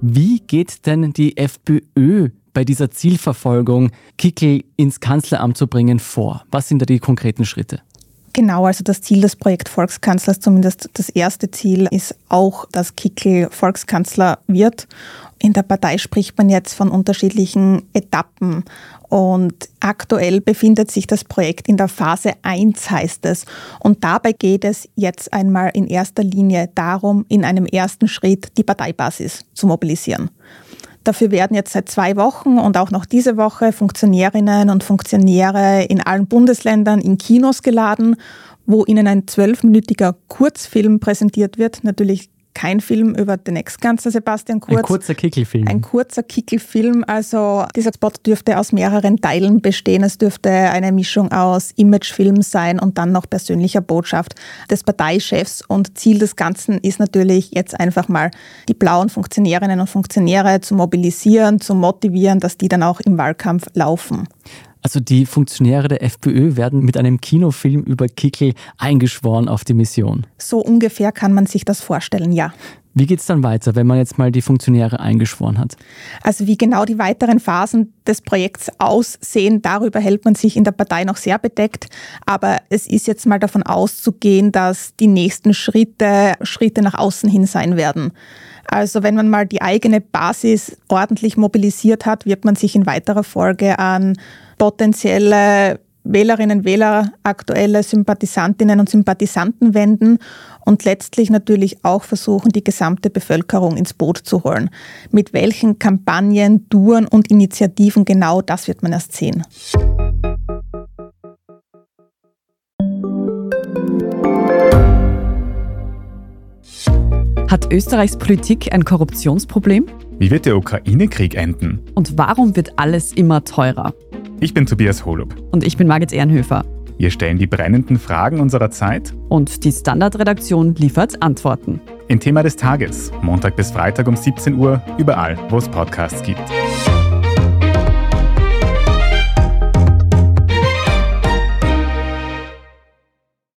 Wie geht denn die FPÖ bei dieser Zielverfolgung, Kickel ins Kanzleramt zu bringen, vor? Was sind da die konkreten Schritte? Genau, also das Ziel des Projekt Volkskanzlers, zumindest das erste Ziel, ist auch, dass Kickel Volkskanzler wird. In der Partei spricht man jetzt von unterschiedlichen Etappen und aktuell befindet sich das Projekt in der Phase 1, heißt es. Und dabei geht es jetzt einmal in erster Linie darum, in einem ersten Schritt die Parteibasis zu mobilisieren. Dafür werden jetzt seit zwei Wochen und auch noch diese Woche Funktionärinnen und Funktionäre in allen Bundesländern in Kinos geladen, wo ihnen ein zwölfminütiger Kurzfilm präsentiert wird. Natürlich kein Film über den Ex-Kanzler Sebastian Kurz. Ein kurzer Kickelfilm. Ein kurzer Kickelfilm. Also dieser Spot dürfte aus mehreren Teilen bestehen. Es dürfte eine Mischung aus Imagefilm sein und dann noch persönlicher Botschaft des Parteichefs. Und Ziel des Ganzen ist natürlich jetzt einfach mal die blauen Funktionärinnen und Funktionäre zu mobilisieren, zu motivieren, dass die dann auch im Wahlkampf laufen. Also die Funktionäre der FPÖ werden mit einem Kinofilm über Kickel eingeschworen auf die Mission. So ungefähr kann man sich das vorstellen, ja. Wie geht es dann weiter, wenn man jetzt mal die Funktionäre eingeschworen hat? Also wie genau die weiteren Phasen des Projekts aussehen, darüber hält man sich in der Partei noch sehr bedeckt. Aber es ist jetzt mal davon auszugehen, dass die nächsten Schritte Schritte nach außen hin sein werden. Also wenn man mal die eigene Basis ordentlich mobilisiert hat, wird man sich in weiterer Folge an potenzielle Wählerinnen, Wähler, aktuelle Sympathisantinnen und Sympathisanten wenden und letztlich natürlich auch versuchen, die gesamte Bevölkerung ins Boot zu holen. Mit welchen Kampagnen, Touren und Initiativen genau, das wird man erst sehen. Hat Österreichs Politik ein Korruptionsproblem? Wie wird der Ukraine-Krieg enden? Und warum wird alles immer teurer? Ich bin Tobias Holub. Und ich bin Margit Ehrenhöfer. Wir stellen die brennenden Fragen unserer Zeit. Und die Standardredaktion liefert Antworten. Im Thema des Tages, Montag bis Freitag um 17 Uhr, überall, wo es Podcasts gibt.